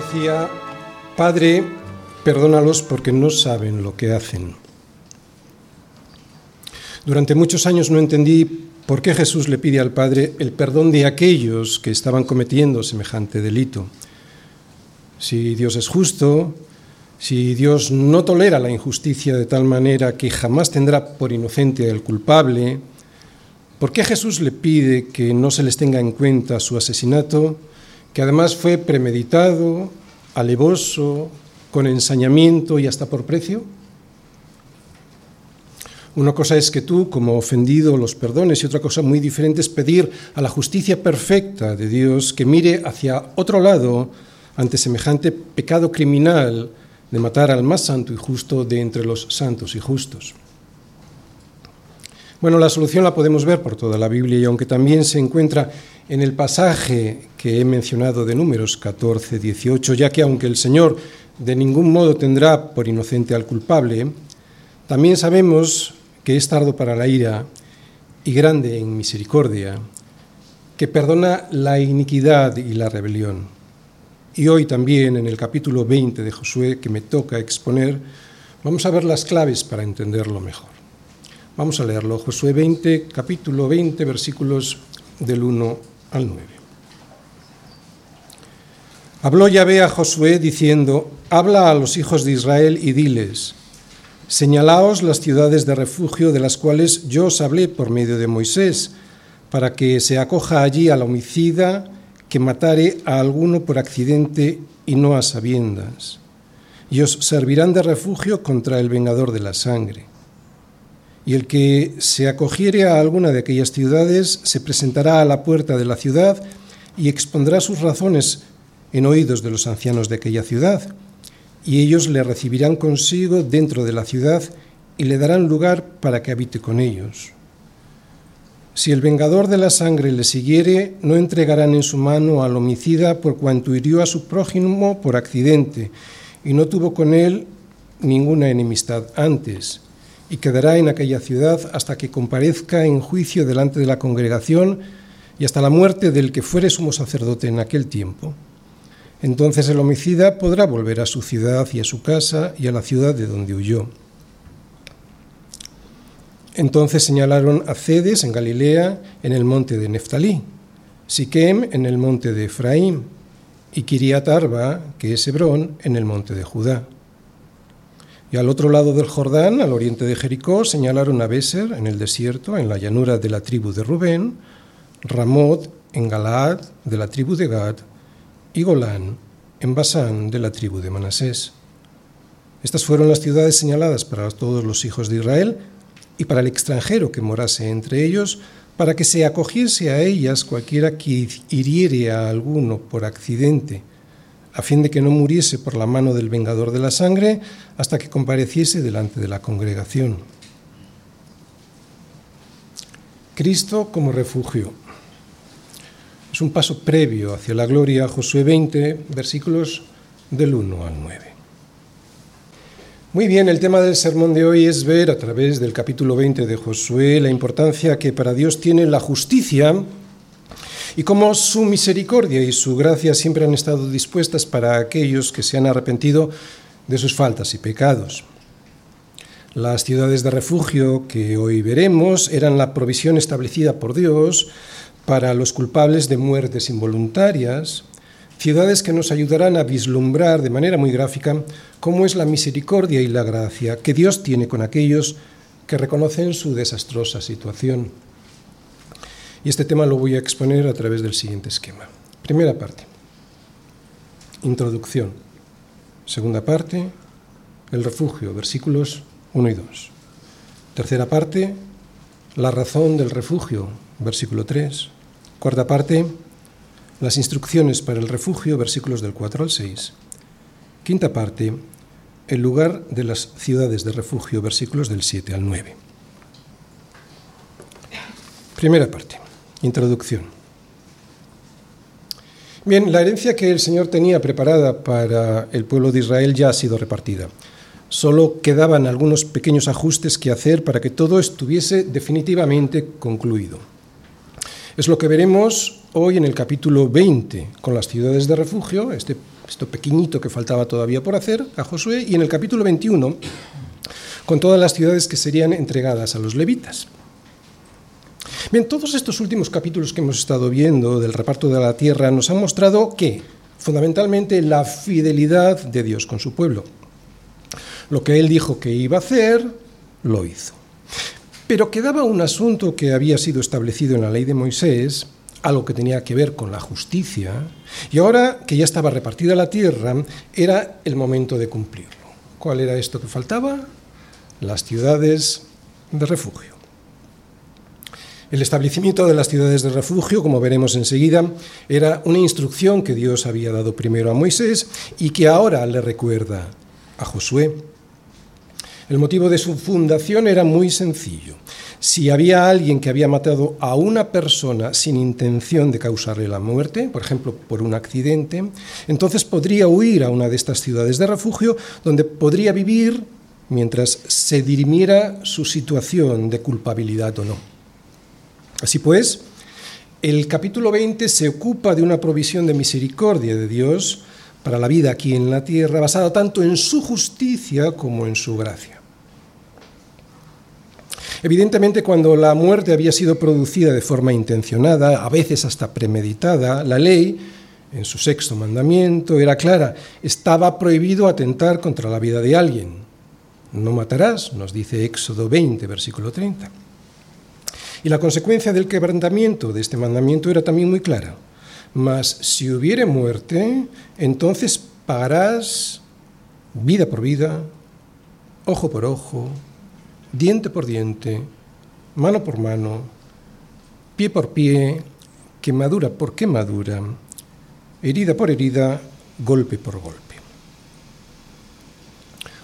decía, Padre, perdónalos porque no saben lo que hacen. Durante muchos años no entendí por qué Jesús le pide al Padre el perdón de aquellos que estaban cometiendo semejante delito. Si Dios es justo, si Dios no tolera la injusticia de tal manera que jamás tendrá por inocente al culpable, ¿por qué Jesús le pide que no se les tenga en cuenta su asesinato, que además fue premeditado, alevoso, con ensañamiento y hasta por precio? Una cosa es que tú, como ofendido, los perdones y otra cosa muy diferente es pedir a la justicia perfecta de Dios que mire hacia otro lado ante semejante pecado criminal de matar al más santo y justo de entre los santos y justos. Bueno, la solución la podemos ver por toda la Biblia y aunque también se encuentra en el pasaje que he mencionado de números 14, 18, ya que aunque el Señor de ningún modo tendrá por inocente al culpable, también sabemos que es tardo para la ira y grande en misericordia, que perdona la iniquidad y la rebelión. Y hoy también en el capítulo 20 de Josué que me toca exponer, vamos a ver las claves para entenderlo mejor. Vamos a leerlo, Josué 20, capítulo 20, versículos del 1 al 9. Habló Yahvé a Josué diciendo, Habla a los hijos de Israel y diles, Señalaos las ciudades de refugio de las cuales yo os hablé por medio de Moisés, para que se acoja allí al homicida que matare a alguno por accidente y no a sabiendas, y os servirán de refugio contra el vengador de la sangre. Y el que se acogiere a alguna de aquellas ciudades se presentará a la puerta de la ciudad y expondrá sus razones en oídos de los ancianos de aquella ciudad, y ellos le recibirán consigo dentro de la ciudad y le darán lugar para que habite con ellos. Si el vengador de la sangre le siguiere, no entregarán en su mano al homicida por cuanto hirió a su prójimo por accidente y no tuvo con él ninguna enemistad antes, y quedará en aquella ciudad hasta que comparezca en juicio delante de la congregación y hasta la muerte del que fuere sumo sacerdote en aquel tiempo. Entonces el homicida podrá volver a su ciudad y a su casa y a la ciudad de donde huyó. Entonces señalaron a Cedes en Galilea, en el monte de Neftalí, Siquem en el monte de Efraín, y Kiriat Arba, que es Hebrón, en el monte de Judá. Y al otro lado del Jordán, al oriente de Jericó, señalaron a Beser en el desierto, en la llanura de la tribu de Rubén, Ramot en Galaad, de la tribu de Gad, y Golán en Basán, de la tribu de Manasés. Estas fueron las ciudades señaladas para todos los hijos de Israel y para el extranjero que morase entre ellos, para que se acogiese a ellas cualquiera que hiriere a alguno por accidente, a fin de que no muriese por la mano del vengador de la sangre hasta que compareciese delante de la congregación. Cristo como refugio. Es un paso previo hacia la gloria, Josué 20, versículos del 1 al 9. Muy bien, el tema del sermón de hoy es ver a través del capítulo 20 de Josué la importancia que para Dios tiene la justicia y cómo su misericordia y su gracia siempre han estado dispuestas para aquellos que se han arrepentido de sus faltas y pecados. Las ciudades de refugio que hoy veremos eran la provisión establecida por Dios para los culpables de muertes involuntarias, ciudades que nos ayudarán a vislumbrar de manera muy gráfica cómo es la misericordia y la gracia que Dios tiene con aquellos que reconocen su desastrosa situación. Y este tema lo voy a exponer a través del siguiente esquema. Primera parte, introducción. Segunda parte, el refugio, versículos 1 y 2. Tercera parte, la razón del refugio, versículo 3. Cuarta parte, las instrucciones para el refugio, versículos del 4 al 6. Quinta parte, el lugar de las ciudades de refugio, versículos del 7 al 9. Primera parte, introducción. Bien, la herencia que el Señor tenía preparada para el pueblo de Israel ya ha sido repartida. Solo quedaban algunos pequeños ajustes que hacer para que todo estuviese definitivamente concluido. Es lo que veremos hoy en el capítulo 20, con las ciudades de refugio, este esto pequeñito que faltaba todavía por hacer a Josué, y en el capítulo 21 con todas las ciudades que serían entregadas a los levitas. Bien, todos estos últimos capítulos que hemos estado viendo del reparto de la tierra nos han mostrado que, fundamentalmente, la fidelidad de Dios con su pueblo. Lo que él dijo que iba a hacer, lo hizo. Pero quedaba un asunto que había sido establecido en la ley de Moisés, algo que tenía que ver con la justicia, y ahora que ya estaba repartida la tierra, era el momento de cumplirlo. ¿Cuál era esto que faltaba? Las ciudades de refugio. El establecimiento de las ciudades de refugio, como veremos enseguida, era una instrucción que Dios había dado primero a Moisés y que ahora le recuerda a Josué. El motivo de su fundación era muy sencillo. Si había alguien que había matado a una persona sin intención de causarle la muerte, por ejemplo, por un accidente, entonces podría huir a una de estas ciudades de refugio donde podría vivir mientras se dirimiera su situación de culpabilidad o no. Así pues, el capítulo 20 se ocupa de una provisión de misericordia de Dios para la vida aquí en la tierra, basada tanto en su justicia como en su gracia. Evidentemente, cuando la muerte había sido producida de forma intencionada, a veces hasta premeditada, la ley, en su sexto mandamiento, era clara. Estaba prohibido atentar contra la vida de alguien. No matarás, nos dice Éxodo 20, versículo 30. Y la consecuencia del quebrantamiento de este mandamiento era también muy clara. Mas si hubiere muerte, entonces pagarás vida por vida, ojo por ojo, diente por diente, mano por mano, pie por pie, quemadura por quemadura, herida por herida, golpe por golpe.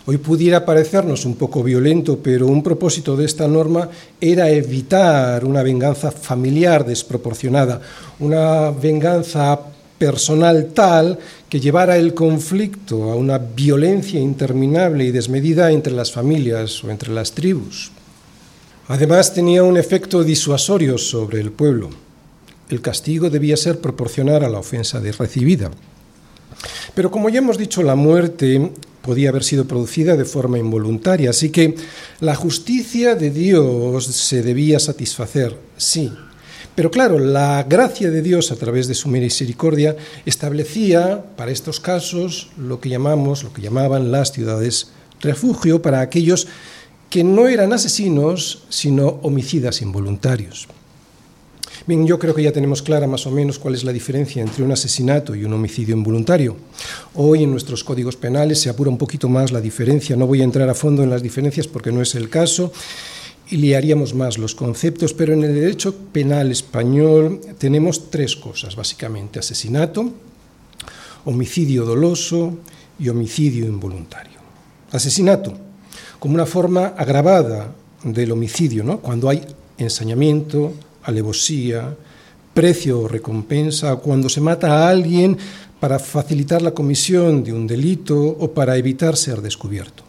Hoy pudiera parecernos un poco violento, pero un propósito de esta norma era evitar una venganza familiar desproporcionada, una venganza personal tal que llevara el conflicto a una violencia interminable y desmedida entre las familias o entre las tribus. Además tenía un efecto disuasorio sobre el pueblo. El castigo debía ser proporcional a la ofensa recibida. Pero como ya hemos dicho, la muerte podía haber sido producida de forma involuntaria, así que la justicia de Dios se debía satisfacer, sí, pero claro, la gracia de Dios a través de su misericordia establecía para estos casos lo que llamamos, lo que llamaban las ciudades refugio para aquellos que no eran asesinos, sino homicidas involuntarios. Bien, yo creo que ya tenemos clara más o menos cuál es la diferencia entre un asesinato y un homicidio involuntario. Hoy en nuestros códigos penales se apura un poquito más la diferencia. No voy a entrar a fondo en las diferencias porque no es el caso y liaríamos más los conceptos, pero en el derecho penal español tenemos tres cosas, básicamente, asesinato, homicidio doloso y homicidio involuntario. Asesinato, como una forma agravada del homicidio, ¿no? cuando hay ensañamiento, alevosía, precio o recompensa, cuando se mata a alguien para facilitar la comisión de un delito o para evitar ser descubierto.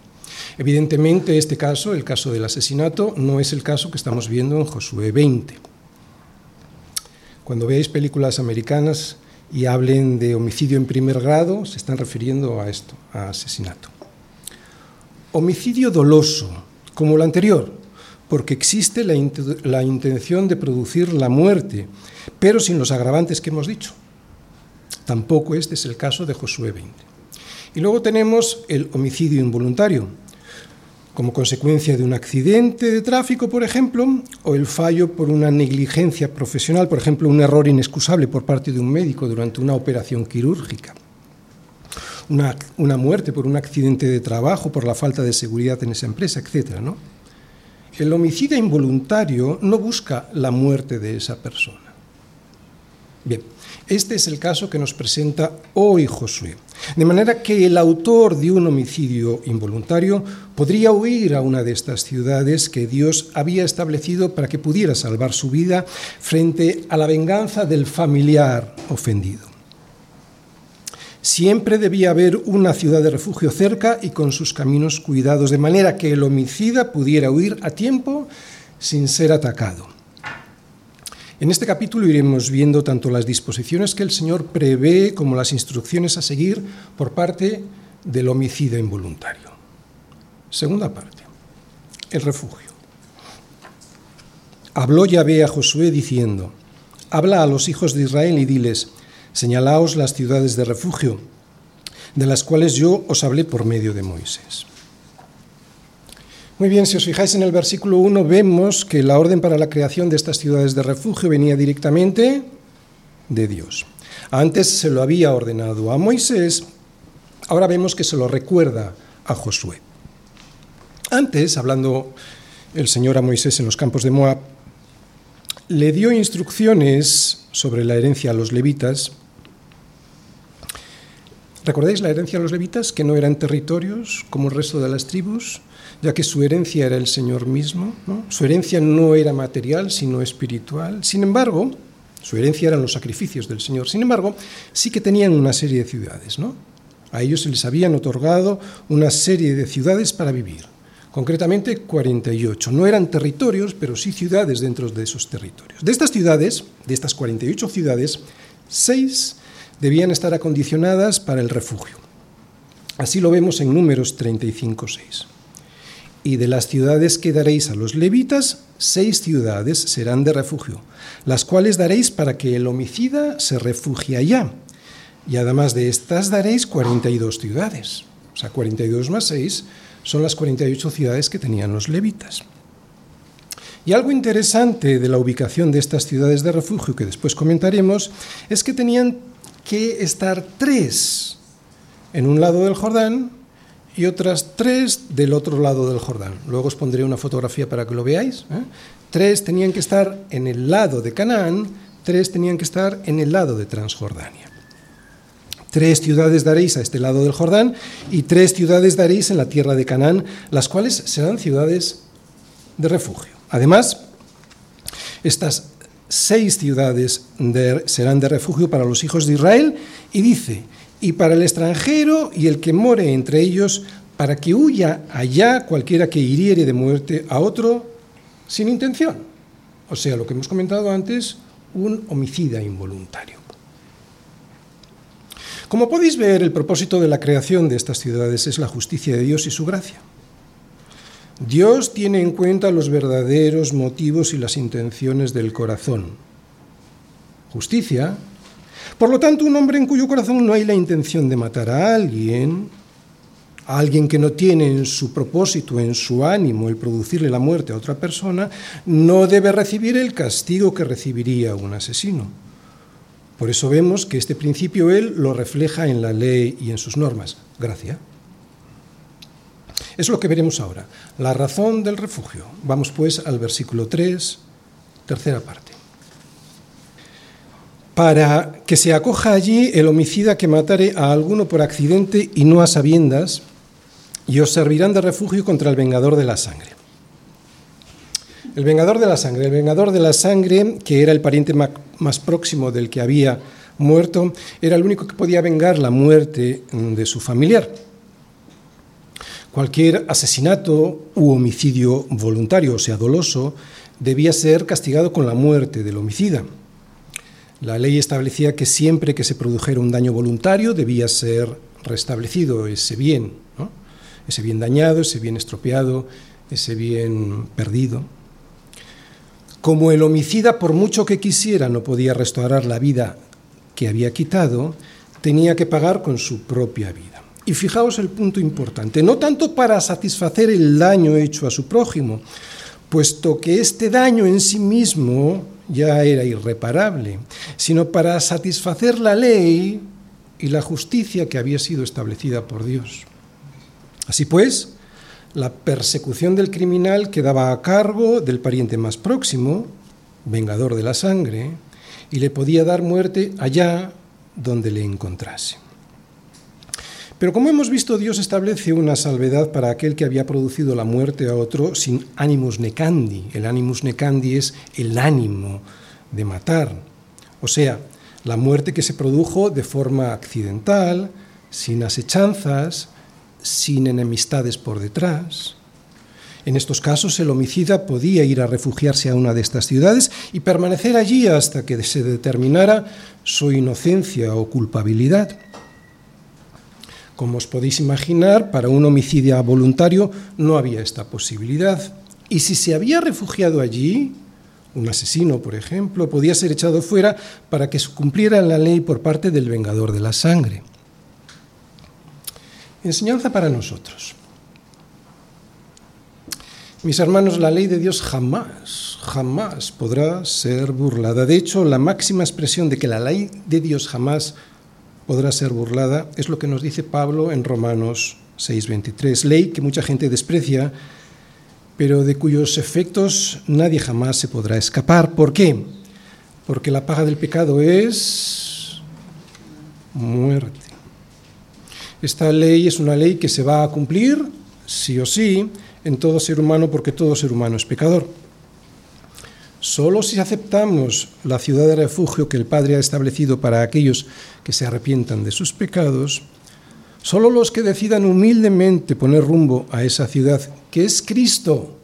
Evidentemente, este caso, el caso del asesinato, no es el caso que estamos viendo en Josué 20. Cuando veáis películas americanas y hablen de homicidio en primer grado, se están refiriendo a esto, a asesinato. Homicidio doloso, como el anterior, porque existe la, intención de producir la muerte, pero sin los agravantes que hemos dicho. Tampoco este es el caso de Josué 20. Y luego tenemos el homicidio involuntario, como consecuencia de un accidente de tráfico, por ejemplo, o el fallo por una negligencia profesional, por ejemplo, un error inexcusable por parte de un médico durante una operación quirúrgica. Una, una muerte por un accidente de trabajo, por la falta de seguridad en esa empresa, etc. ¿no? El homicida involuntario no busca la muerte de esa persona. Bien, este es el caso que nos presenta hoy Josué. De manera que el autor de un homicidio involuntario podría huir a una de estas ciudades que Dios había establecido para que pudiera salvar su vida frente a la venganza del familiar ofendido. Siempre debía haber una ciudad de refugio cerca y con sus caminos cuidados, de manera que el homicida pudiera huir a tiempo sin ser atacado. En este capítulo iremos viendo tanto las disposiciones que el Señor prevé como las instrucciones a seguir por parte del homicida involuntario. Segunda parte, el refugio. Habló Yahvé a Josué diciendo, Habla a los hijos de Israel y diles, señalaos las ciudades de refugio, de las cuales yo os hablé por medio de Moisés. Muy bien, si os fijáis en el versículo 1, vemos que la orden para la creación de estas ciudades de refugio venía directamente de Dios. Antes se lo había ordenado a Moisés, ahora vemos que se lo recuerda a Josué. Antes, hablando el Señor a Moisés en los campos de Moab, le dio instrucciones sobre la herencia a los levitas. ¿Recordáis la herencia a los levitas? Que no eran territorios como el resto de las tribus, ya que su herencia era el Señor mismo. Su herencia no era material, sino espiritual. Sin embargo, su herencia eran los sacrificios del Señor. Sin embargo, sí que tenían una serie de ciudades. ¿no? A ellos se les habían otorgado una serie de ciudades para vivir. Concretamente 48. No eran territorios, pero sí ciudades dentro de esos territorios. De estas ciudades, de estas 48 ciudades, seis debían estar acondicionadas para el refugio. Así lo vemos en números 35.6 y de las ciudades que daréis a los levitas, seis ciudades serán de refugio, las cuales daréis para que el homicida se refugie allá. Y además de estas daréis 42 ciudades. O sea, 42 más 6 son las 48 ciudades que tenían los levitas. Y algo interesante de la ubicación de estas ciudades de refugio que después comentaremos es que tenían que estar tres en un lado del Jordán y otras tres del otro lado del Jordán. Luego os pondré una fotografía para que lo veáis. ¿eh? Tres tenían que estar en el lado de Canaán, tres tenían que estar en el lado de Transjordania. Tres ciudades daréis a este lado del Jordán y tres ciudades daréis en la tierra de Canaán, las cuales serán ciudades de refugio. Además, estas seis ciudades serán de refugio para los hijos de Israel y dice, y para el extranjero y el que more entre ellos, para que huya allá cualquiera que hiriere de muerte a otro sin intención. O sea, lo que hemos comentado antes, un homicida involuntario. Como podéis ver, el propósito de la creación de estas ciudades es la justicia de Dios y su gracia. Dios tiene en cuenta los verdaderos motivos y las intenciones del corazón. Justicia por lo tanto, un hombre en cuyo corazón no hay la intención de matar a alguien, a alguien que no tiene en su propósito, en su ánimo, el producirle la muerte a otra persona, no debe recibir el castigo que recibiría un asesino. Por eso vemos que este principio él lo refleja en la ley y en sus normas. Gracia. Es lo que veremos ahora. La razón del refugio. Vamos pues al versículo 3, tercera parte para que se acoja allí el homicida que matare a alguno por accidente y no a sabiendas, y os servirán de refugio contra el vengador de la sangre. El vengador de la sangre, el vengador de la sangre, que era el pariente más próximo del que había muerto, era el único que podía vengar la muerte de su familiar. Cualquier asesinato u homicidio voluntario, o sea, doloso, debía ser castigado con la muerte del homicida. La ley establecía que siempre que se produjera un daño voluntario debía ser restablecido ese bien, ese bien dañado, ese bien estropeado, ese bien perdido. Como el homicida, por mucho que quisiera, no podía restaurar la vida que había quitado, tenía que pagar con su propia vida. Y fijaos el punto importante, no tanto para satisfacer el daño hecho a su prójimo, puesto que este daño en sí mismo ya era irreparable, sino para satisfacer la ley y la justicia que había sido establecida por Dios. Así pues, la persecución del criminal quedaba a cargo del pariente más próximo, vengador de la sangre, y le podía dar muerte allá donde le encontrase. Pero como hemos visto, Dios establece una salvedad para aquel que había producido la muerte a otro sin animus necandi. El animus necandi es el ánimo de matar. O sea, la muerte que se produjo de forma accidental, sin asechanzas, sin enemistades por detrás. En estos casos, el homicida podía ir a refugiarse a una de estas ciudades y permanecer allí hasta que se determinara su inocencia o culpabilidad. Como os podéis imaginar, para un homicidio voluntario no había esta posibilidad. Y si se había refugiado allí, un asesino, por ejemplo, podía ser echado fuera para que cumpliera la ley por parte del vengador de la sangre. Enseñanza para nosotros. Mis hermanos, la ley de Dios jamás, jamás podrá ser burlada. De hecho, la máxima expresión de que la ley de Dios jamás podrá ser burlada es lo que nos dice Pablo en Romanos 6:23. Ley que mucha gente desprecia, pero de cuyos efectos nadie jamás se podrá escapar. ¿Por qué? Porque la paga del pecado es muerte. Esta ley es una ley que se va a cumplir, sí o sí, en todo ser humano porque todo ser humano es pecador. Solo si aceptamos la ciudad de refugio que el Padre ha establecido para aquellos que se arrepientan de sus pecados, solo los que decidan humildemente poner rumbo a esa ciudad que es Cristo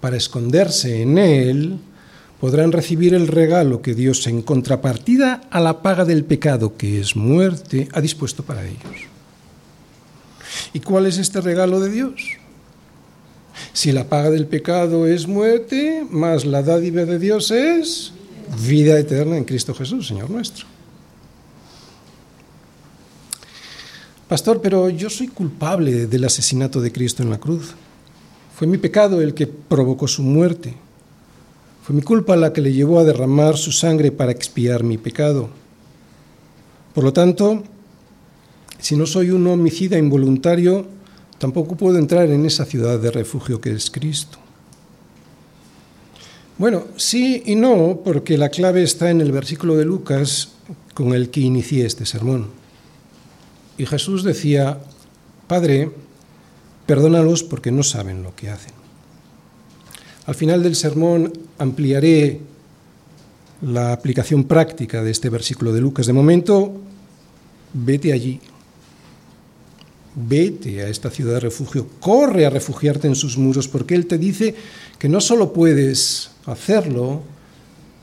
para esconderse en Él, podrán recibir el regalo que Dios en contrapartida a la paga del pecado, que es muerte, ha dispuesto para ellos. ¿Y cuál es este regalo de Dios? Si la paga del pecado es muerte, más la dádiva de Dios es vida eterna en Cristo Jesús, Señor nuestro. Pastor, pero yo soy culpable del asesinato de Cristo en la cruz. Fue mi pecado el que provocó su muerte. Fue mi culpa la que le llevó a derramar su sangre para expiar mi pecado. Por lo tanto, si no soy un homicida involuntario, Tampoco puedo entrar en esa ciudad de refugio que es Cristo. Bueno, sí y no, porque la clave está en el versículo de Lucas con el que inicié este sermón. Y Jesús decía, Padre, perdónalos porque no saben lo que hacen. Al final del sermón ampliaré la aplicación práctica de este versículo de Lucas. De momento, vete allí, vete a esta ciudad de refugio, corre a refugiarte en sus muros, porque Él te dice que no solo puedes hacerlo,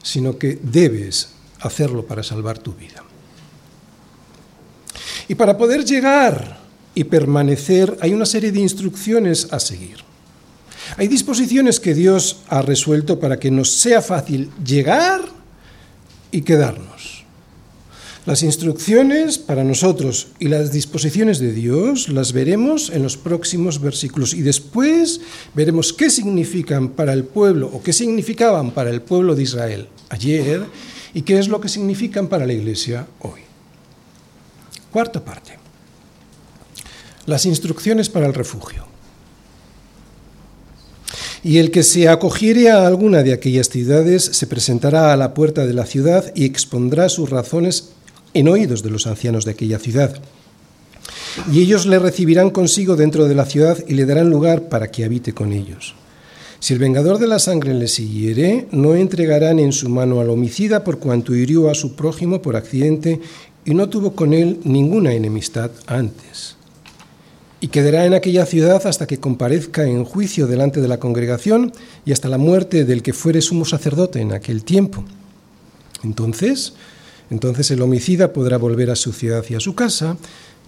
sino que debes hacerlo para salvar tu vida. Y para poder llegar y permanecer hay una serie de instrucciones a seguir. Hay disposiciones que Dios ha resuelto para que nos sea fácil llegar y quedarnos. Las instrucciones para nosotros y las disposiciones de Dios las veremos en los próximos versículos y después veremos qué significan para el pueblo o qué significaban para el pueblo de Israel ayer y qué es lo que significan para la iglesia hoy. Cuarta parte. Las instrucciones para el refugio. Y el que se acogiere a alguna de aquellas ciudades se presentará a la puerta de la ciudad y expondrá sus razones en oídos de los ancianos de aquella ciudad. Y ellos le recibirán consigo dentro de la ciudad y le darán lugar para que habite con ellos. Si el vengador de la sangre le siguiere, no entregarán en su mano al homicida por cuanto hirió a su prójimo por accidente y no tuvo con él ninguna enemistad antes. Y quedará en aquella ciudad hasta que comparezca en juicio delante de la congregación y hasta la muerte del que fuere sumo sacerdote en aquel tiempo. Entonces, entonces el homicida podrá volver a su ciudad y a su casa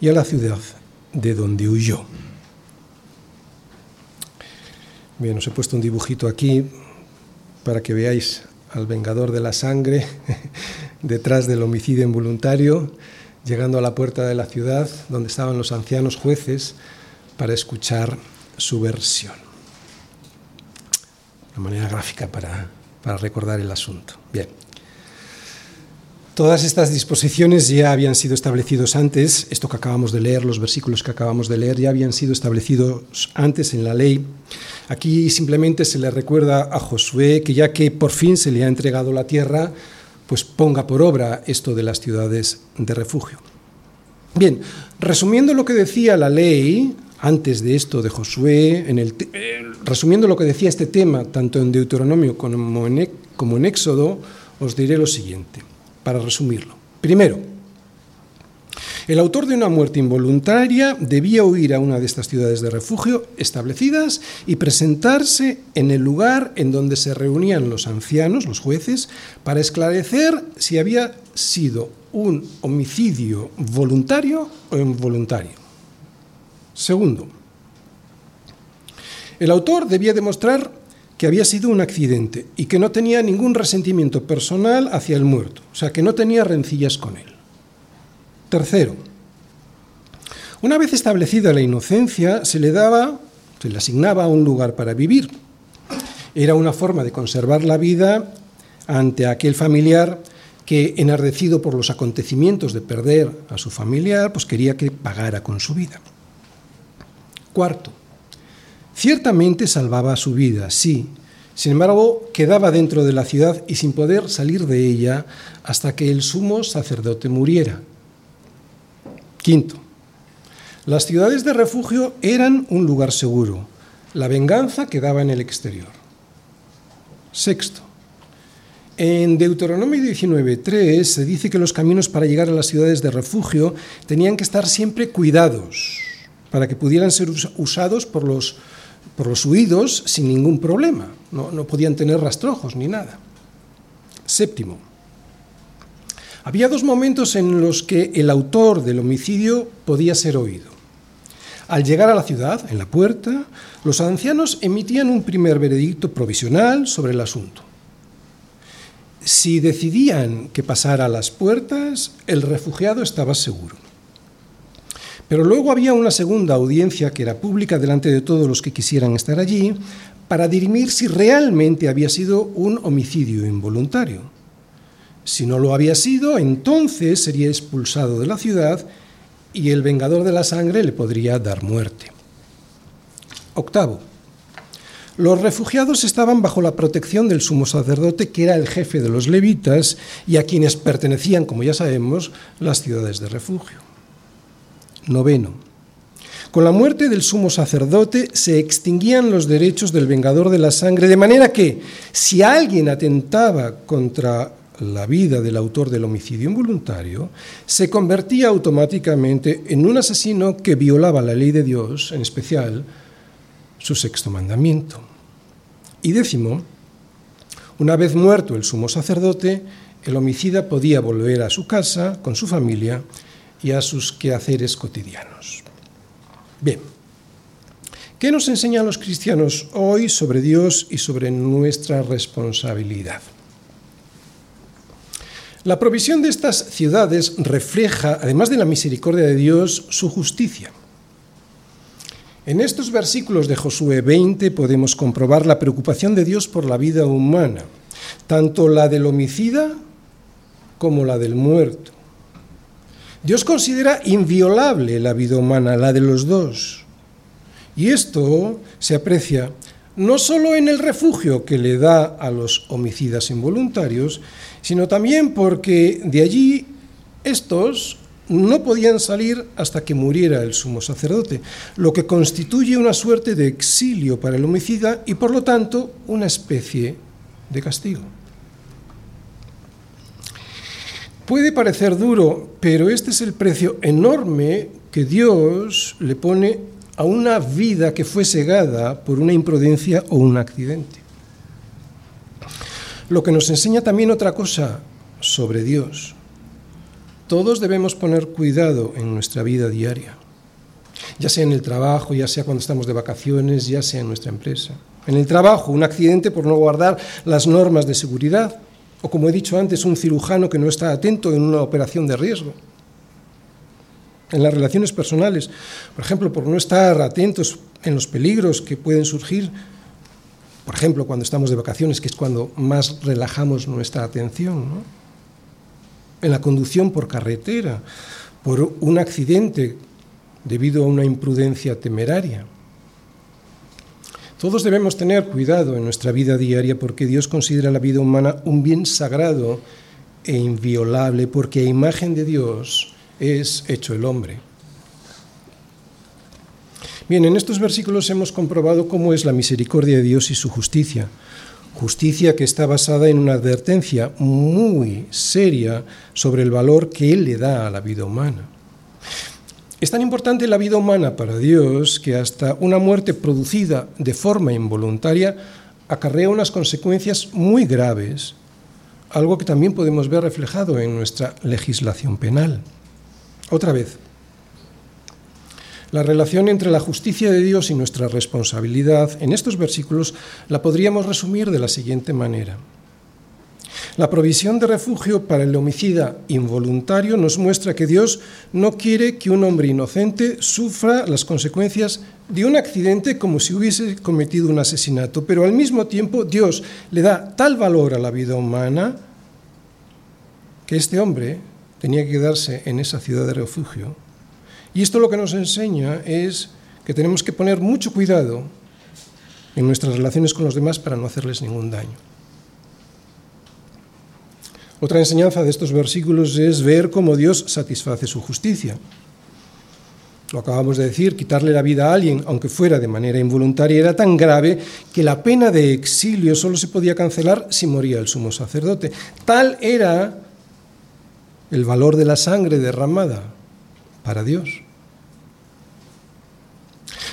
y a la ciudad de donde huyó. Bien, os he puesto un dibujito aquí para que veáis al vengador de la sangre detrás del homicidio involuntario, llegando a la puerta de la ciudad donde estaban los ancianos jueces para escuchar su versión. Una manera gráfica para, para recordar el asunto. Bien. Todas estas disposiciones ya habían sido establecidos antes, esto que acabamos de leer, los versículos que acabamos de leer, ya habían sido establecidos antes en la ley. Aquí simplemente se le recuerda a Josué que ya que por fin se le ha entregado la tierra, pues ponga por obra esto de las ciudades de refugio. Bien, resumiendo lo que decía la ley antes de esto de Josué, resumiendo lo que decía este tema, tanto en Deuteronomio como en, como en Éxodo, os diré lo siguiente para resumirlo. Primero, El autor de una muerte involuntaria debía huir a una de estas ciudades de refugio establecidas y presentarse en el lugar en donde se reunían los ancianos, los jueces, para esclarecer si había sido un homicidio voluntario o involuntario. Segundo, el autor debía demostrar que había sido un accidente y que no tenía ningún resentimiento personal hacia el muerto, o sea, que no tenía rencillas con él. Tercero, una vez establecida la inocencia, se le daba, se le asignaba un lugar para vivir. Era una forma de conservar la vida ante aquel familiar que, enardecido por los acontecimientos de perder a su familiar, pues quería que pagara con su vida. Cuarto, ciertamente salvaba su vida, sí, sin embargo, quedaba dentro de la ciudad y sin poder salir de ella hasta que el sumo sacerdote muriera. Quinto, las ciudades de refugio eran un lugar seguro. La venganza quedaba en el exterior. Sexto, en Deuteronomio 19.3 se dice que los caminos para llegar a las ciudades de refugio tenían que estar siempre cuidados para que pudieran ser usados por los, por los huidos sin ningún problema. No, no podían tener rastrojos ni nada. Séptimo, había dos momentos en los que el autor del homicidio podía ser oído. Al llegar a la ciudad, en la puerta, los ancianos emitían un primer veredicto provisional sobre el asunto. Si decidían que pasara a las puertas, el refugiado estaba seguro. Pero luego había una segunda audiencia que era pública delante de todos los que quisieran estar allí para dirimir si realmente había sido un homicidio involuntario. Si no lo había sido, entonces sería expulsado de la ciudad y el vengador de la sangre le podría dar muerte. Octavo, los refugiados estaban bajo la protección del sumo sacerdote, que era el jefe de los levitas, y a quienes pertenecían, como ya sabemos, las ciudades de refugio. Noveno. Con la muerte del sumo sacerdote se extinguían los derechos del vengador de la sangre, de manera que si alguien atentaba contra la vida del autor del homicidio involuntario, se convertía automáticamente en un asesino que violaba la ley de Dios, en especial su sexto mandamiento. Y décimo, una vez muerto el sumo sacerdote, el homicida podía volver a su casa con su familia y a sus quehaceres cotidianos. Bien, ¿qué nos enseñan los cristianos hoy sobre Dios y sobre nuestra responsabilidad? La provisión de estas ciudades refleja, además de la misericordia de Dios, su justicia. En estos versículos de Josué 20 podemos comprobar la preocupación de Dios por la vida humana, tanto la del homicida como la del muerto. Dios considera inviolable la vida humana, la de los dos. Y esto se aprecia no solo en el refugio que le da a los homicidas involuntarios, sino también porque de allí estos no podían salir hasta que muriera el sumo sacerdote, lo que constituye una suerte de exilio para el homicida y por lo tanto una especie de castigo. Puede parecer duro, pero este es el precio enorme que Dios le pone a una vida que fue segada por una imprudencia o un accidente. Lo que nos enseña también otra cosa sobre Dios. Todos debemos poner cuidado en nuestra vida diaria, ya sea en el trabajo, ya sea cuando estamos de vacaciones, ya sea en nuestra empresa. En el trabajo, un accidente por no guardar las normas de seguridad, o como he dicho antes, un cirujano que no está atento en una operación de riesgo. En las relaciones personales, por ejemplo, por no estar atentos en los peligros que pueden surgir, por ejemplo, cuando estamos de vacaciones, que es cuando más relajamos nuestra atención. en la conducción por carretera, por un accidente debido a una imprudencia temeraria. Todos debemos tener cuidado en nuestra vida diaria porque Dios considera la vida humana un bien sagrado e inviolable, porque a imagen de Dios es hecho el hombre. Bien, en estos versículos hemos comprobado cómo es la misericordia de Dios y su justicia. Justicia que está basada en una advertencia muy seria sobre el valor que Él le da a la vida humana. Es tan importante la vida humana para Dios que hasta una muerte producida de forma involuntaria acarrea unas consecuencias muy graves, algo que también podemos ver reflejado en nuestra legislación penal. Otra vez, la relación entre la justicia de Dios y nuestra responsabilidad en estos versículos la podríamos resumir de la siguiente manera. La provisión de refugio para el homicida involuntario nos muestra que Dios no quiere que un hombre inocente sufra las consecuencias de un accidente como si hubiese cometido un asesinato, pero al mismo tiempo Dios le da tal valor a la vida humana que este hombre tenía que quedarse en esa ciudad de refugio. Y esto lo que nos enseña es que tenemos que poner mucho cuidado en nuestras relaciones con los demás para no hacerles ningún daño. Otra enseñanza de estos versículos es ver cómo Dios satisface su justicia. Lo acabamos de decir, quitarle la vida a alguien, aunque fuera de manera involuntaria, era tan grave que la pena de exilio solo se podía cancelar si moría el sumo sacerdote. Tal era el valor de la sangre derramada para Dios.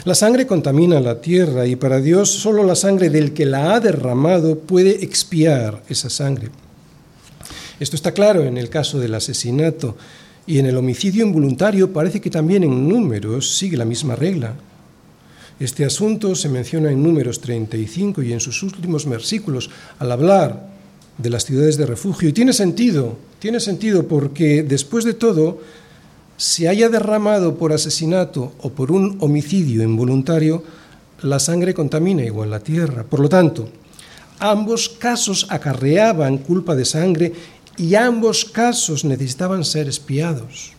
La sangre contamina la tierra y para Dios solo la sangre del que la ha derramado puede expiar esa sangre. Esto está claro en el caso del asesinato y en el homicidio involuntario parece que también en números sigue la misma regla. Este asunto se menciona en números 35 y en sus últimos versículos al hablar de las ciudades de refugio. Y tiene sentido, tiene sentido porque después de todo, se haya derramado por asesinato o por un homicidio involuntario, la sangre contamina igual la tierra. Por lo tanto, ambos casos acarreaban culpa de sangre y ambos casos necesitaban ser espiados.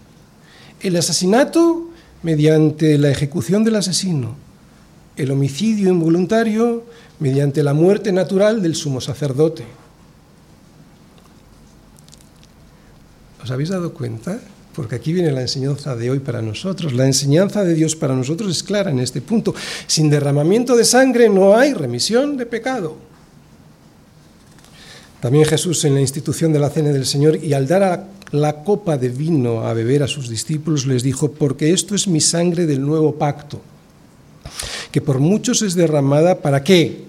El asesinato mediante la ejecución del asesino, el homicidio involuntario mediante la muerte natural del sumo sacerdote. ¿Os habéis dado cuenta? Porque aquí viene la enseñanza de hoy para nosotros. La enseñanza de Dios para nosotros es clara en este punto. Sin derramamiento de sangre no hay remisión de pecado. También Jesús en la institución de la cena del Señor y al dar la copa de vino a beber a sus discípulos les dijo, porque esto es mi sangre del nuevo pacto, que por muchos es derramada para qué?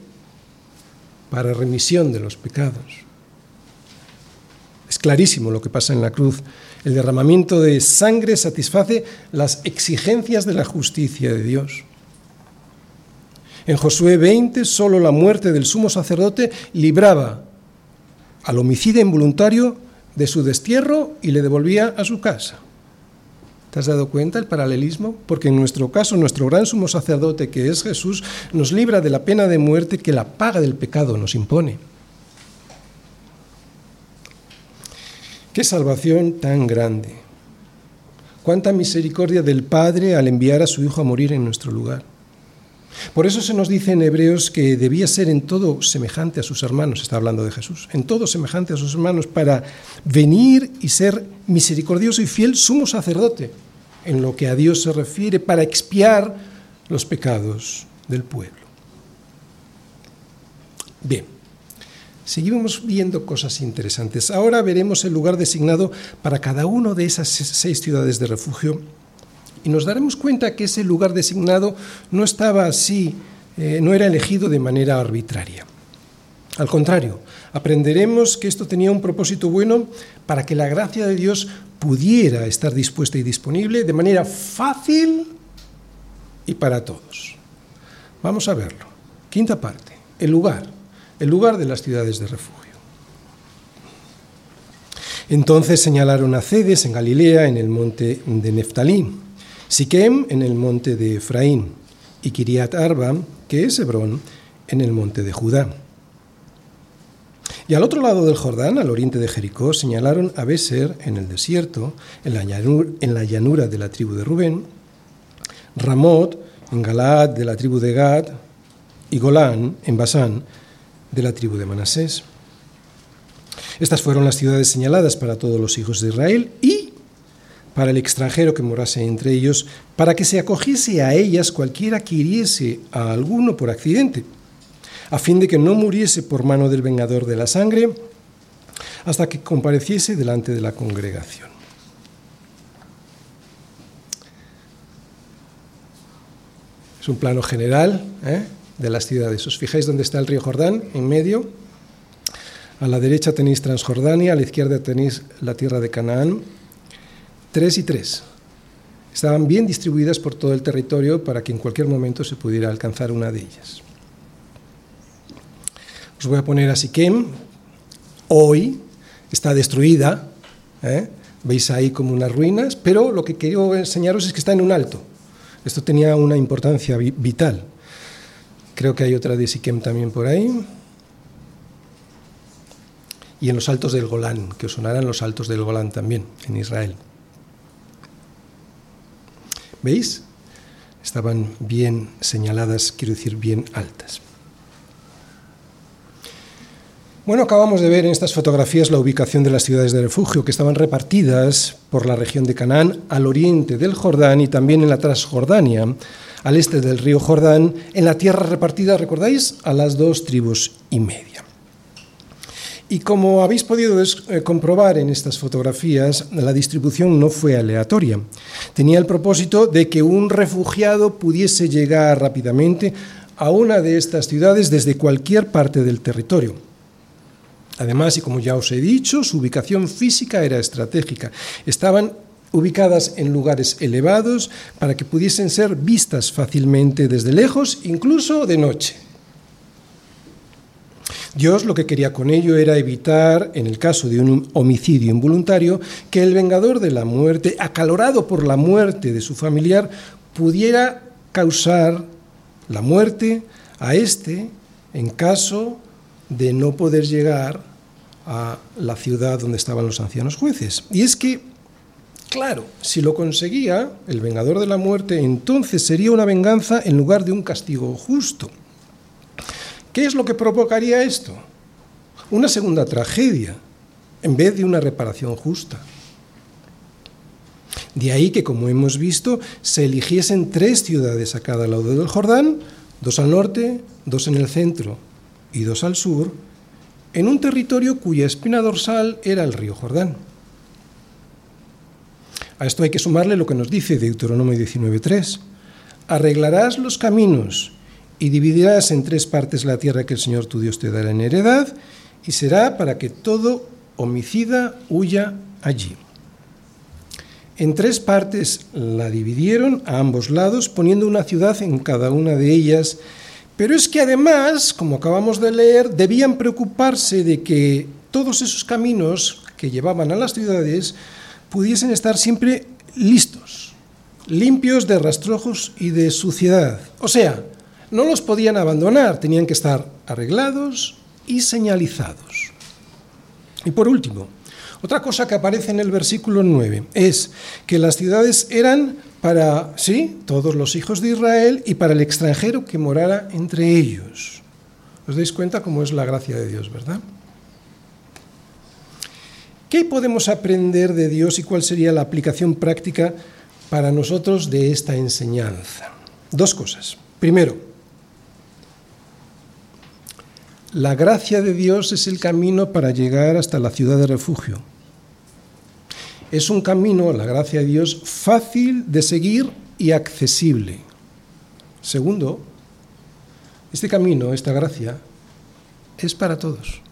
Para remisión de los pecados. Es clarísimo lo que pasa en la cruz. El derramamiento de sangre satisface las exigencias de la justicia de Dios. En Josué 20, solo la muerte del sumo sacerdote libraba al homicida involuntario de su destierro y le devolvía a su casa. ¿Te has dado cuenta el paralelismo? Porque en nuestro caso, nuestro gran sumo sacerdote, que es Jesús, nos libra de la pena de muerte que la paga del pecado nos impone. Qué salvación tan grande. Cuánta misericordia del Padre al enviar a su Hijo a morir en nuestro lugar. Por eso se nos dice en Hebreos que debía ser en todo semejante a sus hermanos, está hablando de Jesús, en todo semejante a sus hermanos para venir y ser misericordioso y fiel sumo sacerdote en lo que a Dios se refiere, para expiar los pecados del pueblo. Bien, seguimos viendo cosas interesantes. Ahora veremos el lugar designado para cada una de esas seis ciudades de refugio y nos daremos cuenta que ese lugar designado no estaba así, eh, no era elegido de manera arbitraria. Al contrario, aprenderemos que esto tenía un propósito bueno para que la gracia de Dios pudiera estar dispuesta y disponible de manera fácil y para todos. Vamos a verlo. Quinta parte, el lugar, el lugar de las ciudades de refugio. Entonces señalaron a Cedes en Galilea, en el monte de Neftalí Siquem en el monte de Efraín y Kiriat Arba, que es Hebrón, en el monte de Judá. Y al otro lado del Jordán, al oriente de Jericó, señalaron a Beser en el desierto, en la, llanura, en la llanura de la tribu de Rubén, Ramot en Galaad de la tribu de Gad y Golán en Basán de la tribu de Manasés. Estas fueron las ciudades señaladas para todos los hijos de Israel y para el extranjero que morase entre ellos, para que se acogiese a ellas cualquiera que hiriese a alguno por accidente, a fin de que no muriese por mano del vengador de la sangre, hasta que compareciese delante de la congregación. Es un plano general ¿eh? de las ciudades. ¿Os fijáis dónde está el río Jordán? En medio. A la derecha tenéis Transjordania, a la izquierda tenéis la tierra de Canaán, Tres y tres. Estaban bien distribuidas por todo el territorio para que en cualquier momento se pudiera alcanzar una de ellas. Os voy a poner a Siquem. Hoy está destruida. ¿eh? Veis ahí como unas ruinas, pero lo que quiero enseñaros es que está en un alto. Esto tenía una importancia vital. Creo que hay otra de Siquem también por ahí. Y en los altos del Golán, que os sonarán los altos del Golán también, en Israel. ¿Veis? Estaban bien señaladas, quiero decir, bien altas. Bueno, acabamos de ver en estas fotografías la ubicación de las ciudades de refugio que estaban repartidas por la región de Canaán al oriente del Jordán y también en la Transjordania, al este del río Jordán, en la tierra repartida, recordáis, a las dos tribus y media. Y como habéis podido eh, comprobar en estas fotografías, la distribución no fue aleatoria. Tenía el propósito de que un refugiado pudiese llegar rápidamente a una de estas ciudades desde cualquier parte del territorio. Además, y como ya os he dicho, su ubicación física era estratégica. Estaban ubicadas en lugares elevados para que pudiesen ser vistas fácilmente desde lejos, incluso de noche. Dios lo que quería con ello era evitar, en el caso de un homicidio involuntario, que el vengador de la muerte, acalorado por la muerte de su familiar, pudiera causar la muerte a éste en caso de no poder llegar a la ciudad donde estaban los ancianos jueces. Y es que, claro, si lo conseguía el vengador de la muerte, entonces sería una venganza en lugar de un castigo justo. ¿Qué es lo que provocaría esto? Una segunda tragedia, en vez de una reparación justa. De ahí que, como hemos visto, se eligiesen tres ciudades a cada lado del Jordán, dos al norte, dos en el centro y dos al sur, en un territorio cuya espina dorsal era el río Jordán. A esto hay que sumarle lo que nos dice Deuteronomio 19.3. Arreglarás los caminos y dividirás en tres partes la tierra que el Señor tu Dios te dará en heredad, y será para que todo homicida huya allí. En tres partes la dividieron a ambos lados, poniendo una ciudad en cada una de ellas, pero es que además, como acabamos de leer, debían preocuparse de que todos esos caminos que llevaban a las ciudades pudiesen estar siempre listos, limpios de rastrojos y de suciedad. O sea, no los podían abandonar, tenían que estar arreglados y señalizados. Y por último, otra cosa que aparece en el versículo 9 es que las ciudades eran para, sí, todos los hijos de Israel y para el extranjero que morara entre ellos. ¿Os dais cuenta cómo es la gracia de Dios, verdad? ¿Qué podemos aprender de Dios y cuál sería la aplicación práctica para nosotros de esta enseñanza? Dos cosas. Primero, la gracia de Dios es el camino para llegar hasta la ciudad de refugio es un camino, la gracia de Dios, fácil de seguir y accesible. Segundo, este camino, esta gracia, es para todos.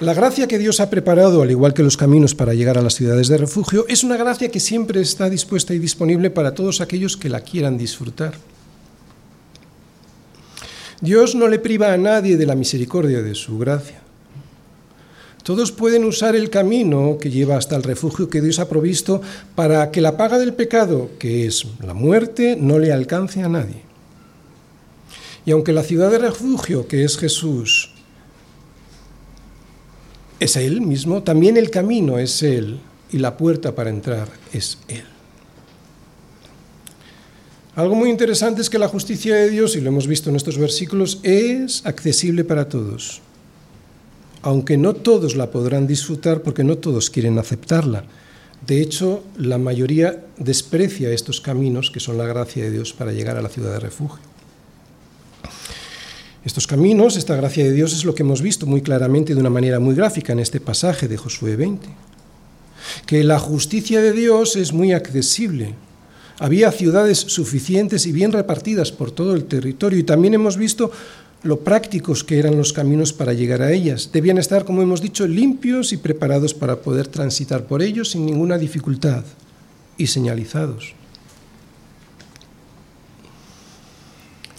La gracia que Dios ha preparado, al igual que los caminos para llegar a las ciudades de refugio, es una gracia que siempre está dispuesta y disponible para todos aquellos que la quieran disfrutar. Dios no le priva a nadie de la misericordia de su gracia. Todos pueden usar el camino que lleva hasta el refugio que Dios ha provisto para que la paga del pecado, que es la muerte, no le alcance a nadie. Y aunque la ciudad de refugio, que es Jesús, es Él mismo, también el camino es Él y la puerta para entrar es Él. Algo muy interesante es que la justicia de Dios, y lo hemos visto en estos versículos, es accesible para todos aunque no todos la podrán disfrutar porque no todos quieren aceptarla. De hecho, la mayoría desprecia estos caminos que son la gracia de Dios para llegar a la ciudad de refugio. Estos caminos, esta gracia de Dios es lo que hemos visto muy claramente de una manera muy gráfica en este pasaje de Josué 20. Que la justicia de Dios es muy accesible. Había ciudades suficientes y bien repartidas por todo el territorio y también hemos visto lo prácticos que eran los caminos para llegar a ellas. Debían estar, como hemos dicho, limpios y preparados para poder transitar por ellos sin ninguna dificultad y señalizados.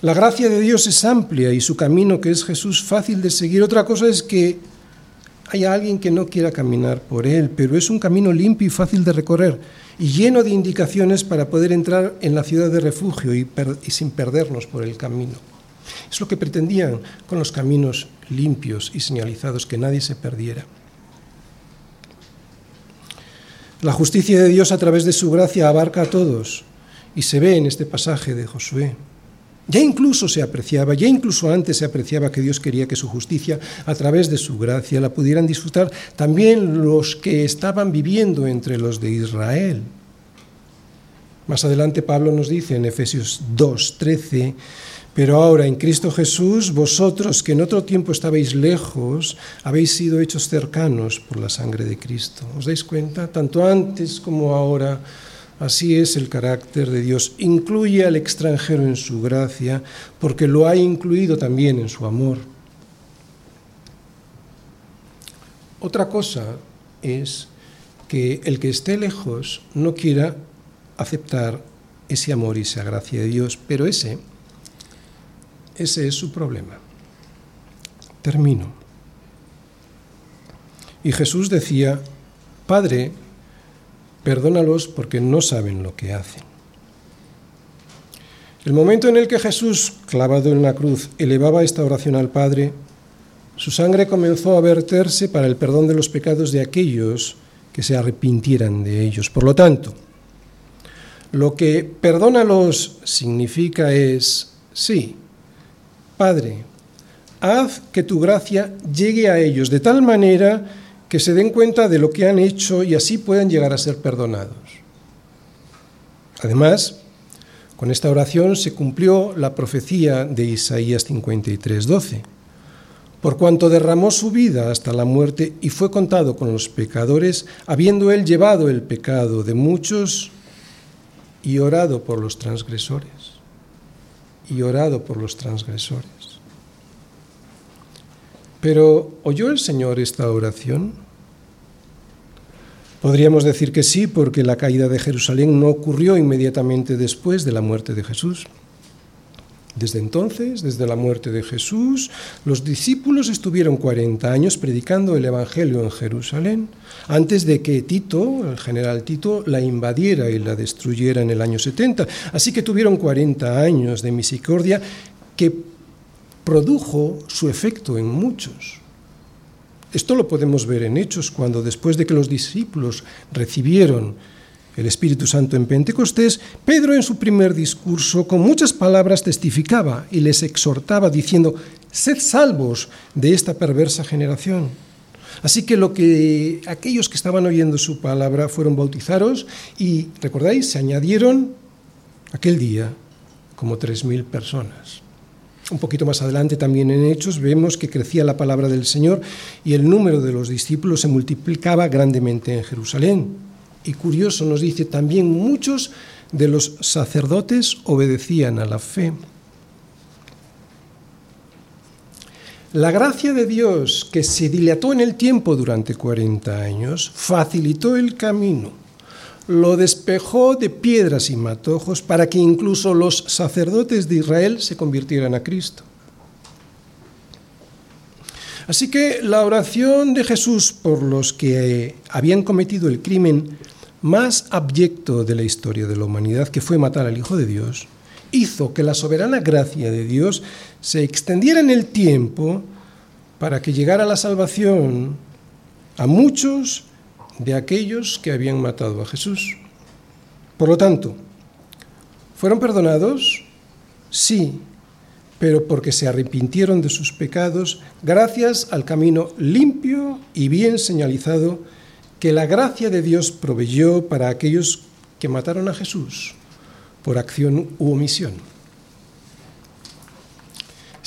La gracia de Dios es amplia y su camino, que es Jesús, fácil de seguir. Otra cosa es que hay alguien que no quiera caminar por él, pero es un camino limpio y fácil de recorrer y lleno de indicaciones para poder entrar en la ciudad de refugio y, y sin perdernos por el camino. Es lo que pretendían con los caminos limpios y señalizados, que nadie se perdiera. La justicia de Dios a través de su gracia abarca a todos y se ve en este pasaje de Josué. Ya incluso se apreciaba, ya incluso antes se apreciaba que Dios quería que su justicia, a través de su gracia, la pudieran disfrutar también los que estaban viviendo entre los de Israel. Más adelante Pablo nos dice en Efesios 2:13, pero ahora en Cristo Jesús, vosotros que en otro tiempo estabais lejos, habéis sido hechos cercanos por la sangre de Cristo. ¿Os dais cuenta? Tanto antes como ahora Así es el carácter de Dios. Incluye al extranjero en su gracia porque lo ha incluido también en su amor. Otra cosa es que el que esté lejos no quiera aceptar ese amor y esa gracia de Dios, pero ese, ese es su problema. Termino. Y Jesús decía, Padre, perdónalos porque no saben lo que hacen. El momento en el que Jesús, clavado en la cruz, elevaba esta oración al Padre, su sangre comenzó a verterse para el perdón de los pecados de aquellos que se arrepintieran de ellos. Por lo tanto, lo que perdónalos significa es, sí, Padre, haz que tu gracia llegue a ellos de tal manera que se den cuenta de lo que han hecho y así puedan llegar a ser perdonados. Además, con esta oración se cumplió la profecía de Isaías 53:12. Por cuanto derramó su vida hasta la muerte y fue contado con los pecadores, habiendo él llevado el pecado de muchos y orado por los transgresores. Y orado por los transgresores. Pero ¿oyó el Señor esta oración? Podríamos decir que sí, porque la caída de Jerusalén no ocurrió inmediatamente después de la muerte de Jesús. Desde entonces, desde la muerte de Jesús, los discípulos estuvieron 40 años predicando el Evangelio en Jerusalén, antes de que Tito, el general Tito, la invadiera y la destruyera en el año 70. Así que tuvieron 40 años de misericordia que produjo su efecto en muchos. Esto lo podemos ver en Hechos, cuando después de que los discípulos recibieron el Espíritu Santo en Pentecostés, Pedro en su primer discurso con muchas palabras testificaba y les exhortaba diciendo, sed salvos de esta perversa generación. Así que lo que aquellos que estaban oyendo su palabra fueron bautizados y, recordáis, se añadieron aquel día como tres mil personas. Un poquito más adelante también en Hechos vemos que crecía la palabra del Señor y el número de los discípulos se multiplicaba grandemente en Jerusalén. Y curioso nos dice también muchos de los sacerdotes obedecían a la fe. La gracia de Dios, que se dilató en el tiempo durante 40 años, facilitó el camino lo despejó de piedras y matojos para que incluso los sacerdotes de Israel se convirtieran a Cristo. Así que la oración de Jesús por los que habían cometido el crimen más abyecto de la historia de la humanidad, que fue matar al Hijo de Dios, hizo que la soberana gracia de Dios se extendiera en el tiempo para que llegara la salvación a muchos de aquellos que habían matado a Jesús. Por lo tanto, ¿fueron perdonados? Sí, pero porque se arrepintieron de sus pecados gracias al camino limpio y bien señalizado que la gracia de Dios proveyó para aquellos que mataron a Jesús por acción u omisión.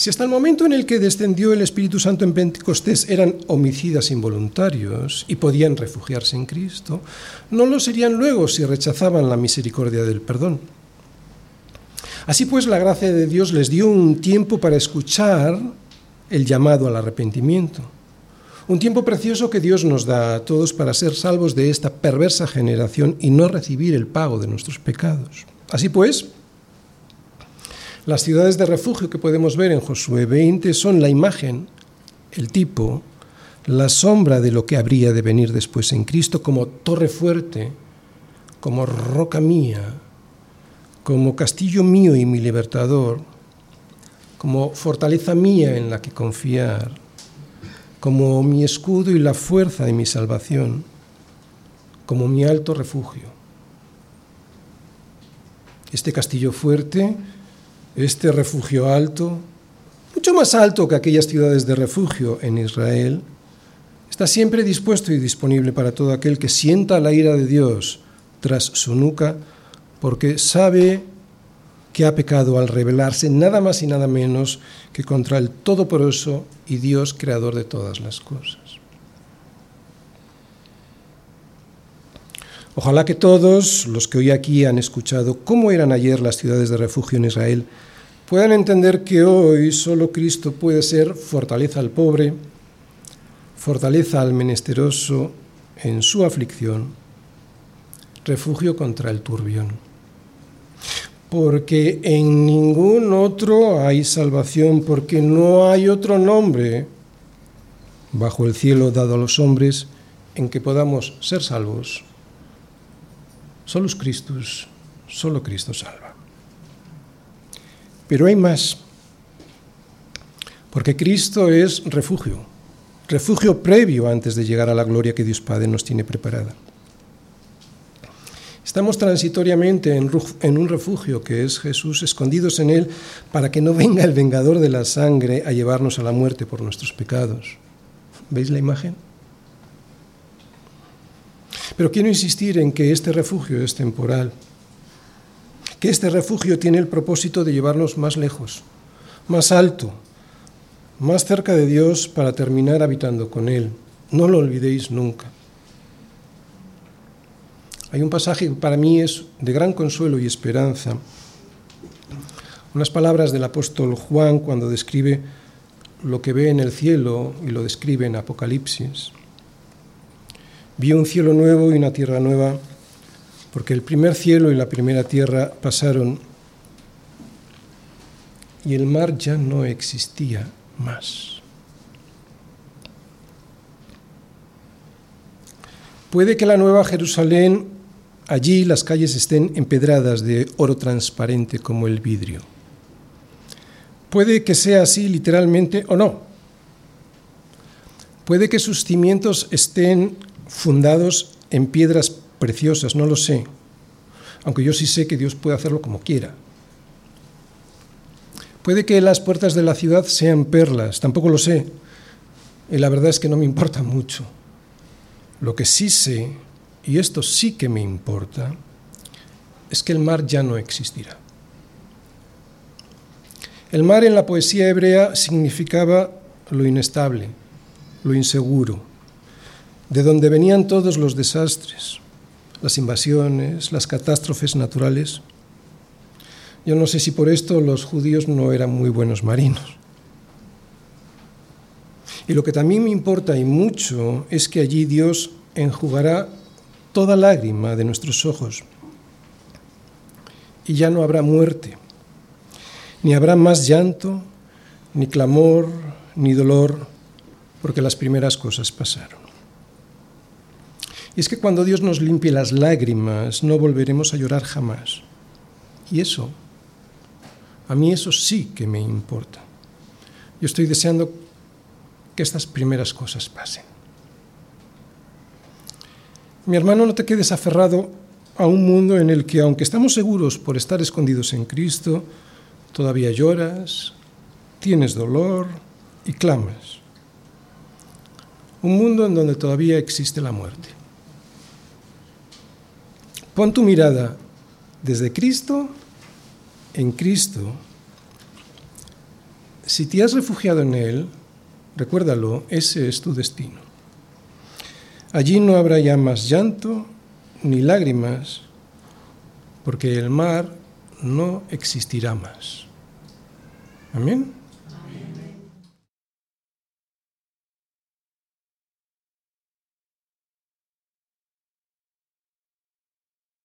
Si hasta el momento en el que descendió el Espíritu Santo en Pentecostés eran homicidas involuntarios y podían refugiarse en Cristo, no lo serían luego si rechazaban la misericordia del perdón. Así pues, la gracia de Dios les dio un tiempo para escuchar el llamado al arrepentimiento. Un tiempo precioso que Dios nos da a todos para ser salvos de esta perversa generación y no recibir el pago de nuestros pecados. Así pues, las ciudades de refugio que podemos ver en Josué 20 son la imagen, el tipo, la sombra de lo que habría de venir después en Cristo como torre fuerte, como roca mía, como castillo mío y mi libertador, como fortaleza mía en la que confiar, como mi escudo y la fuerza de mi salvación, como mi alto refugio. Este castillo fuerte este refugio alto, mucho más alto que aquellas ciudades de refugio en Israel, está siempre dispuesto y disponible para todo aquel que sienta la ira de Dios tras su nuca, porque sabe que ha pecado al rebelarse nada más y nada menos que contra el Todopoderoso y Dios creador de todas las cosas. Ojalá que todos los que hoy aquí han escuchado cómo eran ayer las ciudades de refugio en Israel puedan entender que hoy solo Cristo puede ser fortaleza al pobre, fortaleza al menesteroso en su aflicción, refugio contra el turbión. Porque en ningún otro hay salvación, porque no hay otro nombre bajo el cielo dado a los hombres en que podamos ser salvos Solo Cristo, solo Cristo salva. Pero hay más, porque Cristo es refugio, refugio previo antes de llegar a la gloria que Dios Padre nos tiene preparada. Estamos transitoriamente en un refugio que es Jesús, escondidos en Él, para que no venga el vengador de la sangre a llevarnos a la muerte por nuestros pecados. ¿Veis la imagen? Pero quiero insistir en que este refugio es temporal, que este refugio tiene el propósito de llevarnos más lejos, más alto, más cerca de Dios para terminar habitando con Él. No lo olvidéis nunca. Hay un pasaje que para mí es de gran consuelo y esperanza. Unas palabras del apóstol Juan cuando describe lo que ve en el cielo y lo describe en Apocalipsis. Vi un cielo nuevo y una tierra nueva, porque el primer cielo y la primera tierra pasaron y el mar ya no existía más. Puede que la nueva Jerusalén, allí las calles estén empedradas de oro transparente como el vidrio. Puede que sea así literalmente o no. Puede que sus cimientos estén fundados en piedras preciosas, no lo sé, aunque yo sí sé que Dios puede hacerlo como quiera. Puede que las puertas de la ciudad sean perlas, tampoco lo sé, y la verdad es que no me importa mucho. Lo que sí sé, y esto sí que me importa, es que el mar ya no existirá. El mar en la poesía hebrea significaba lo inestable, lo inseguro, de donde venían todos los desastres, las invasiones, las catástrofes naturales. Yo no sé si por esto los judíos no eran muy buenos marinos. Y lo que también me importa y mucho es que allí Dios enjugará toda lágrima de nuestros ojos. Y ya no habrá muerte, ni habrá más llanto, ni clamor, ni dolor, porque las primeras cosas pasaron. Y es que cuando Dios nos limpie las lágrimas, no volveremos a llorar jamás. Y eso, a mí eso sí que me importa. Yo estoy deseando que estas primeras cosas pasen. Mi hermano, no te quedes aferrado a un mundo en el que, aunque estamos seguros por estar escondidos en Cristo, todavía lloras, tienes dolor y clamas. Un mundo en donde todavía existe la muerte. Pon tu mirada desde Cristo en Cristo si te has refugiado en Él, recuérdalo, ese es tu destino. Allí no habrá ya más llanto ni lágrimas, porque el mar no existirá más. Amén.